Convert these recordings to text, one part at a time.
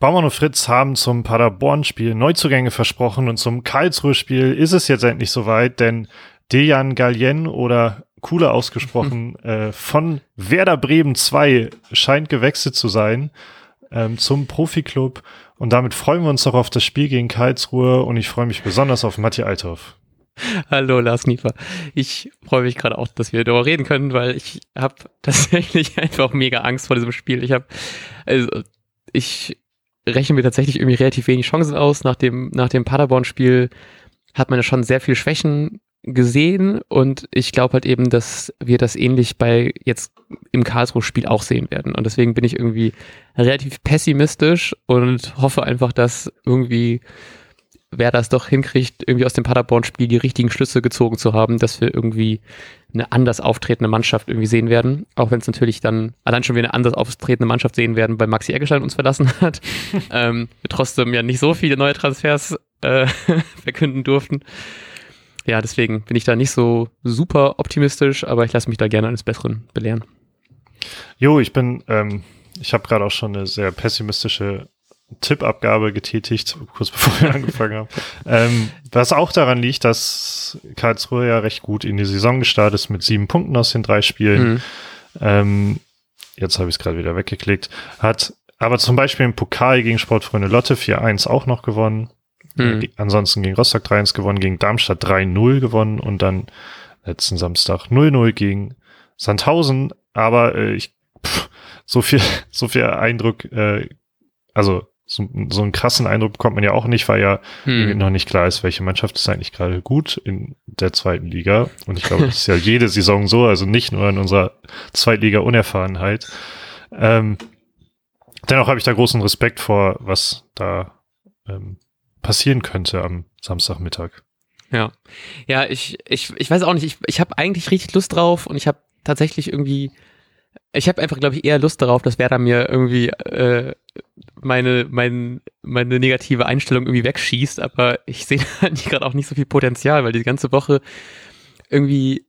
Baumann und Fritz haben zum Paderborn-Spiel Neuzugänge versprochen und zum Karlsruhe-Spiel ist es jetzt endlich soweit, denn Dejan Galien oder cooler ausgesprochen äh, von Werder Bremen 2 scheint gewechselt zu sein ähm, zum Profiklub und damit freuen wir uns doch auf das Spiel gegen Karlsruhe und ich freue mich besonders auf Matti Althoff. Hallo Lars Niefer. Ich freue mich gerade auch, dass wir darüber reden können, weil ich habe tatsächlich einfach mega Angst vor diesem Spiel. Ich habe, also ich rechne mir tatsächlich irgendwie relativ wenig Chancen aus. Nach dem, nach dem Paderborn-Spiel hat man ja schon sehr viel Schwächen gesehen und ich glaube halt eben, dass wir das ähnlich bei jetzt im Karlsruhe-Spiel auch sehen werden. Und deswegen bin ich irgendwie relativ pessimistisch und hoffe einfach, dass irgendwie wer das doch hinkriegt, irgendwie aus dem Paderborn-Spiel die richtigen Schlüsse gezogen zu haben, dass wir irgendwie eine anders auftretende Mannschaft irgendwie sehen werden. Auch wenn es natürlich dann allein schon wieder eine anders auftretende Mannschaft sehen werden, weil Maxi Eggestein uns verlassen hat. ähm, wir trotzdem ja nicht so viele neue Transfers äh, verkünden durften. Ja, deswegen bin ich da nicht so super optimistisch, aber ich lasse mich da gerne eines Besseren belehren. Jo, ich bin, ähm, ich habe gerade auch schon eine sehr pessimistische Tippabgabe getätigt, kurz bevor wir angefangen haben. Ähm, was auch daran liegt, dass Karlsruhe ja recht gut in die Saison gestartet ist mit sieben Punkten aus den drei Spielen. Mhm. Ähm, jetzt habe ich es gerade wieder weggeklickt. Hat aber zum Beispiel im Pokal gegen Sportfreunde Lotte 4-1 auch noch gewonnen. Mhm. Ansonsten gegen Rostock 3-1 gewonnen, gegen Darmstadt 3-0 gewonnen und dann letzten Samstag 0-0 gegen Sandhausen. Aber äh, ich pff, so viel, so viel Eindruck, äh, also so, so einen krassen Eindruck bekommt man ja auch nicht, weil ja hm. noch nicht klar ist, welche Mannschaft ist eigentlich gerade gut in der zweiten Liga. Und ich glaube, das ist ja jede Saison so, also nicht nur in unserer Zweitliga-Unerfahrenheit. Ähm, dennoch habe ich da großen Respekt vor, was da ähm, passieren könnte am Samstagmittag. Ja, ja, ich, ich, ich weiß auch nicht, ich, ich habe eigentlich richtig Lust drauf und ich habe tatsächlich irgendwie ich habe einfach, glaube ich, eher Lust darauf, dass Werder mir irgendwie äh, meine, mein, meine negative Einstellung irgendwie wegschießt, aber ich sehe da gerade auch nicht so viel Potenzial, weil die ganze Woche irgendwie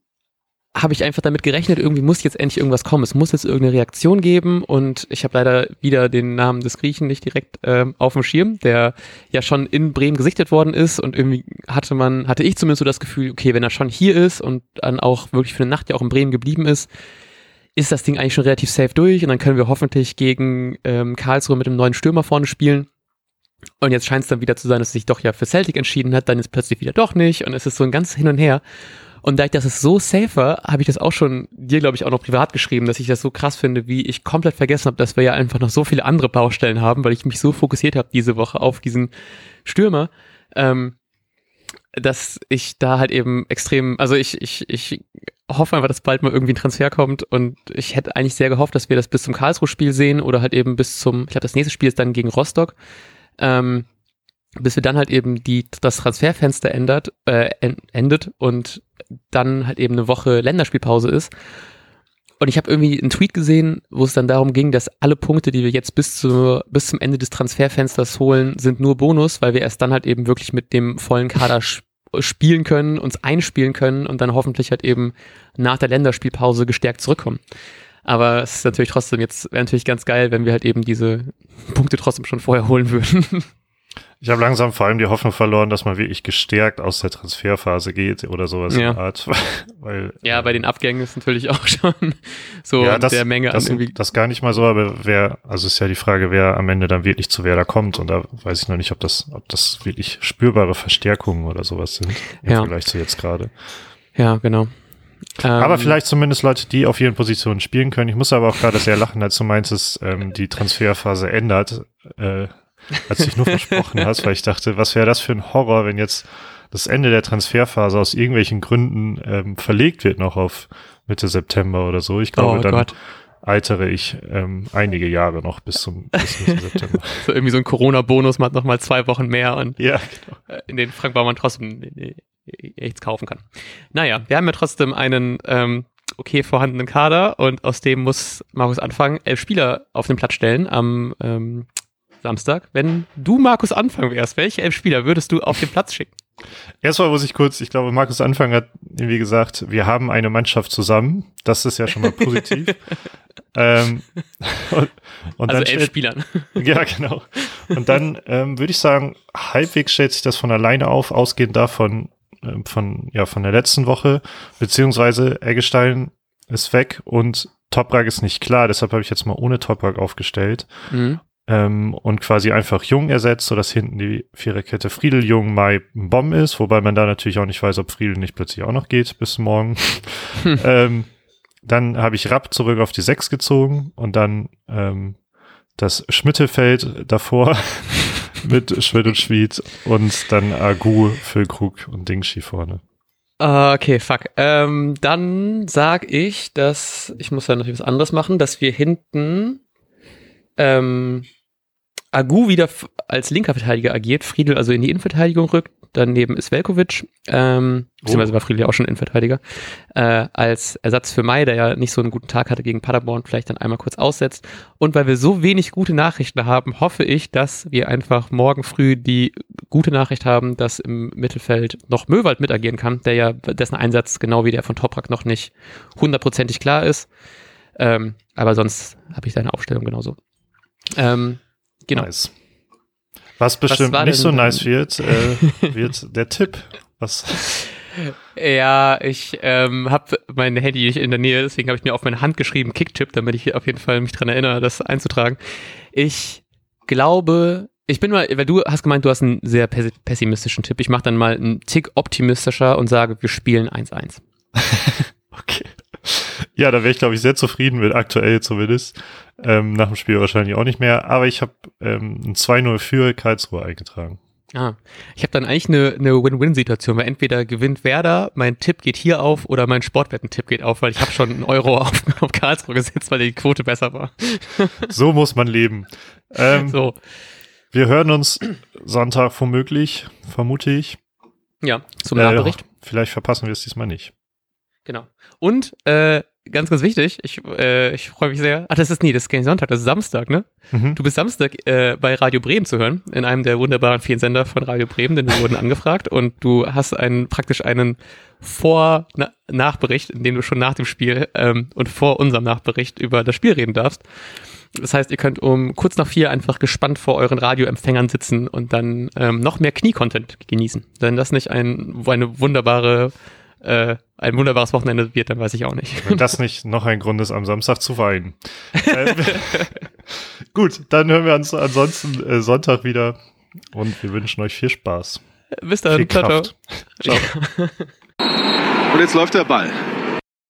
habe ich einfach damit gerechnet, irgendwie muss jetzt endlich irgendwas kommen. Es muss jetzt irgendeine Reaktion geben und ich habe leider wieder den Namen des Griechen nicht direkt ähm, auf dem Schirm, der ja schon in Bremen gesichtet worden ist und irgendwie hatte man, hatte ich zumindest so das Gefühl, okay, wenn er schon hier ist und dann auch wirklich für eine Nacht ja auch in Bremen geblieben ist, ist das Ding eigentlich schon relativ safe durch und dann können wir hoffentlich gegen ähm, Karlsruhe mit einem neuen Stürmer vorne spielen. Und jetzt scheint es dann wieder zu sein, dass er sich doch ja für Celtic entschieden hat, dann ist plötzlich wieder doch nicht und es ist so ein ganz Hin und Her. Und da ich das so safer, habe ich das auch schon dir, glaube ich, auch noch privat geschrieben, dass ich das so krass finde, wie ich komplett vergessen habe, dass wir ja einfach noch so viele andere Baustellen haben, weil ich mich so fokussiert habe diese Woche auf diesen Stürmer. Ähm, dass ich da halt eben extrem, also ich, ich, ich hoffe einfach, dass bald mal irgendwie ein Transfer kommt und ich hätte eigentlich sehr gehofft, dass wir das bis zum Karlsruhe-Spiel sehen oder halt eben bis zum, ich glaube, das nächste Spiel ist dann gegen Rostock, ähm, bis wir dann halt eben die, das Transferfenster ändert, äh, endet und dann halt eben eine Woche Länderspielpause ist. Und ich habe irgendwie einen Tweet gesehen, wo es dann darum ging, dass alle Punkte, die wir jetzt bis, zu, bis zum Ende des Transferfensters holen, sind nur Bonus, weil wir erst dann halt eben wirklich mit dem vollen Kader spielen können, uns einspielen können und dann hoffentlich halt eben nach der Länderspielpause gestärkt zurückkommen. Aber es ist natürlich trotzdem jetzt, wäre natürlich ganz geil, wenn wir halt eben diese Punkte trotzdem schon vorher holen würden. Ich habe langsam vor allem die Hoffnung verloren, dass man wirklich gestärkt aus der Transferphase geht oder sowas ja. in Art. Weil, ja, bei den Abgängen ist natürlich auch schon so ja, das, der Menge das, an irgendwie. Das gar nicht mal so, aber wer, also ist ja die Frage, wer am Ende dann wirklich zu wer da kommt. Und da weiß ich noch nicht, ob das, ob das wirklich spürbare Verstärkungen oder sowas sind im Ja. Vergleich zu jetzt gerade. Ja, genau. Aber Ähm, vielleicht zumindest Leute, die auf ihren Positionen spielen können. Ich muss aber auch gerade sehr lachen, als du meintest, ähm, die Transferphase ändert, äh, als du dich nur versprochen hast, weil ich dachte, was wäre das für ein Horror, wenn jetzt das Ende der Transferphase aus irgendwelchen Gründen ähm, verlegt wird noch auf Mitte September oder so. Ich glaube, oh dann Gott. altere ich ähm, einige Jahre noch bis zum bis Mitte September. So irgendwie so ein Corona-Bonus, man hat noch mal zwei Wochen mehr und Ja, äh, in den Frank Baumann trotzdem äh, nichts kaufen kann. Naja, wir haben ja trotzdem einen ähm, okay vorhandenen Kader und aus dem muss Markus anfangen, elf Spieler auf den Platz stellen am ähm, Samstag. Wenn du, Markus, anfangen wärst, welche elf Spieler würdest du auf den Platz schicken? Erstmal muss ich kurz, ich glaube, Markus Anfang hat irgendwie gesagt, wir haben eine Mannschaft zusammen. Das ist ja schon mal positiv. ähm, und, und also dann elf Spielern. Ja, genau. Und dann ähm, würde ich sagen, halbwegs stellt sich das von alleine auf, ausgehend davon, ähm, von, ja, von der letzten Woche, beziehungsweise Eggestein ist weg und Toprak ist nicht klar, deshalb habe ich jetzt mal ohne Toprak aufgestellt Mhm. Ähm, und quasi einfach Jung ersetzt, sodass hinten die Viererkette Friedel, Jung, Mai, Bomb ist, wobei man da natürlich auch nicht weiß, ob Friedel nicht plötzlich auch noch geht bis morgen. ähm, dann habe ich Rapp zurück auf die Sechs gezogen und dann ähm, das Schmittefeld davor mit Schmidt und Schmied und dann Agu, Füllkrug und Dingschi vorne. Ah, Okay, fuck. Ähm, dann sag ich, dass, ich muss ja natürlich was anderes machen, dass wir hinten ähm, Agu wieder als linker Verteidiger agiert, Friedel also in die Innenverteidigung rückt, daneben ist Velkovic, ähm, beziehungsweise war Friedel ja auch schon Innenverteidiger, äh, als Ersatz für Mai, der ja nicht so einen guten Tag hatte gegen Paderborn, vielleicht dann einmal kurz aussetzt. Und weil wir so wenig gute Nachrichten haben, hoffe ich, dass wir einfach morgen früh die gute Nachricht haben, dass im Mittelfeld noch Möwald mitagieren kann, der ja, dessen Einsatz genau wie der von Toprak noch nicht hundertprozentig klar ist. Ähm, aber sonst habe ich seine Aufstellung genauso. Ähm, genau. Nice. Was bestimmt war nicht so nice wird, äh, wird der Tipp. Was? Ja, ich ähm, habe mein Handy nicht in der Nähe, deswegen habe ich mir auf meine Hand geschrieben Kicktipp, damit ich auf jeden Fall mich dran erinnere, das einzutragen. Ich glaube, ich bin mal, weil du hast gemeint, du hast einen sehr pessi- pessimistischen Tipp. Ich mache dann mal einen Tick optimistischer und sage, wir spielen 1-1. Okay. Ja, da wäre ich, glaube ich, sehr zufrieden mit, aktuell zumindest. Ähm, nach dem Spiel wahrscheinlich auch nicht mehr. Aber ich habe ähm, ein 2-0 für Karlsruhe eingetragen. Ah, ich habe dann eigentlich eine, eine Win-Win-Situation, weil entweder gewinnt Werder, mein Tipp geht hier auf oder mein Sportwetten-Tipp geht auf, weil ich habe schon einen Euro auf, auf Karlsruhe gesetzt, weil die Quote besser war. So muss man leben. Ähm, So, Wir hören uns Sonntag womöglich, vermute ich. ja, zum Äh, Nachbericht. Vielleicht verpassen wir es diesmal nicht. Genau. Und äh, ganz, ganz wichtig, ich, äh, ich freue mich sehr. Ach, das ist nie, das ist kein Sonntag, das ist Samstag, ne? Mhm. Du bist Samstag äh, bei Radio Bremen zu hören, in einem der wunderbaren vielen Sender von Radio Bremen, denn wir wurden angefragt und du hast einen praktisch einen Vor-Nachbericht, in dem du schon nach dem Spiel ähm, und vor unserem Nachbericht über das Spiel reden darfst. Das heißt, ihr könnt um kurz nach vier einfach gespannt vor euren Radioempfängern sitzen und dann ähm, noch mehr Knie-Content genießen. Wenn das nicht ein, eine wunderbare, äh, ein wunderbares Wochenende wird, dann weiß ich auch nicht. Wenn das nicht noch ein Grund ist, am Samstag zu weinen. ähm, gut, dann hören wir uns ansonsten äh, Sonntag wieder und wir wünschen euch viel Spaß. Bis dann. Viel Ciao, ciao. Kraft. Ciao. Und jetzt läuft der Ball.